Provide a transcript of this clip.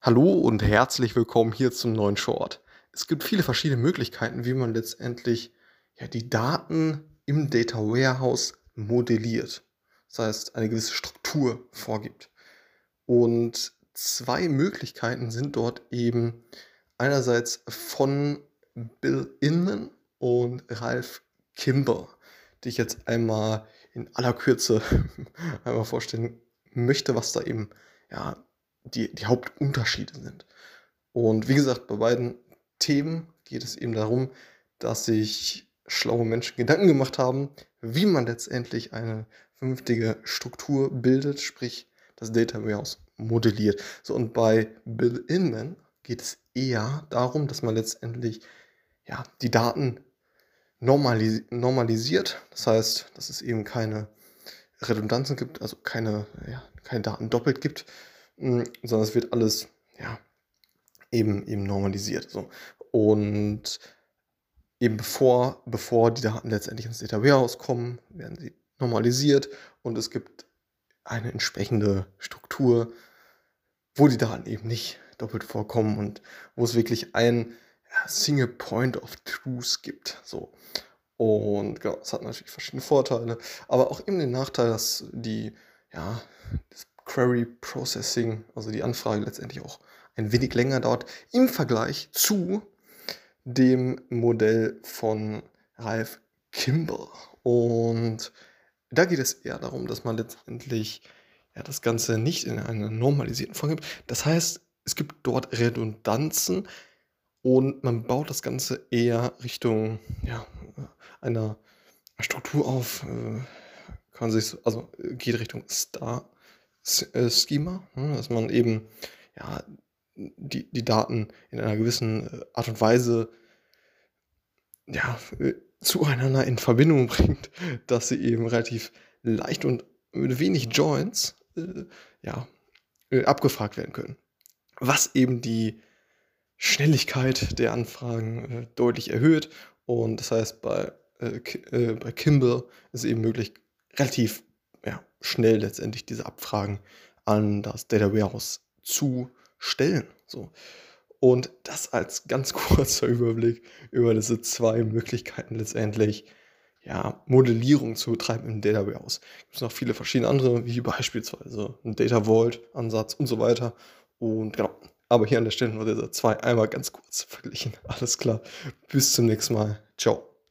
Hallo und herzlich willkommen hier zum neuen Short. Es gibt viele verschiedene Möglichkeiten, wie man letztendlich ja, die Daten im Data Warehouse modelliert. Das heißt, eine gewisse Struktur vorgibt. Und zwei Möglichkeiten sind dort eben einerseits von Bill Inman und Ralph Kimber, die ich jetzt einmal in aller Kürze einmal vorstellen möchte, was da eben ja, die, die Hauptunterschiede sind. Und wie gesagt, bei beiden Themen geht es eben darum, dass sich schlaue Menschen Gedanken gemacht haben, wie man letztendlich eine vernünftige Struktur bildet, sprich das Data Warehouse modelliert. So, und bei Bill Inman geht es eher darum, dass man letztendlich ja, die Daten normalis normalisiert. Das heißt, dass es eben keine Redundanzen gibt, also keine, ja, keine Daten doppelt gibt, sondern es wird alles ja, eben, eben normalisiert. So. Und eben bevor, bevor die Daten letztendlich ins Data Warehouse kommen, werden sie normalisiert und es gibt eine entsprechende Struktur, wo die Daten eben nicht doppelt vorkommen und wo es wirklich ein Single Point of Truth gibt. So. Und genau, es hat natürlich verschiedene Vorteile, aber auch eben den Nachteil, dass die, ja, das Query Processing, also die Anfrage letztendlich auch ein wenig länger dauert im Vergleich zu dem Modell von Ralph Kimball. Und da geht es eher darum, dass man letztendlich ja, das Ganze nicht in einer normalisierten Form gibt. Das heißt, es gibt dort Redundanzen und man baut das Ganze eher Richtung ja, einer Struktur auf. Äh, kann sich, also geht Richtung Star äh, Schema, ne, dass man eben ja, die, die Daten in einer gewissen äh, Art und Weise ja, äh, zueinander in Verbindung bringt, dass sie eben relativ leicht und mit wenig Joints äh, ja, abgefragt werden können. Was eben die Schnelligkeit der Anfragen äh, deutlich erhöht. Und das heißt, bei, äh, bei Kimball ist es eben möglich, relativ schnell letztendlich diese Abfragen an das Data Warehouse zu stellen. So. Und das als ganz kurzer Überblick über diese zwei Möglichkeiten letztendlich, ja, Modellierung zu betreiben im Data Warehouse. Es gibt noch viele verschiedene andere, wie beispielsweise ein Data Vault Ansatz und so weiter. Und genau. Aber hier an der Stelle nur diese zwei einmal ganz kurz verglichen. Alles klar. Bis zum nächsten Mal. Ciao.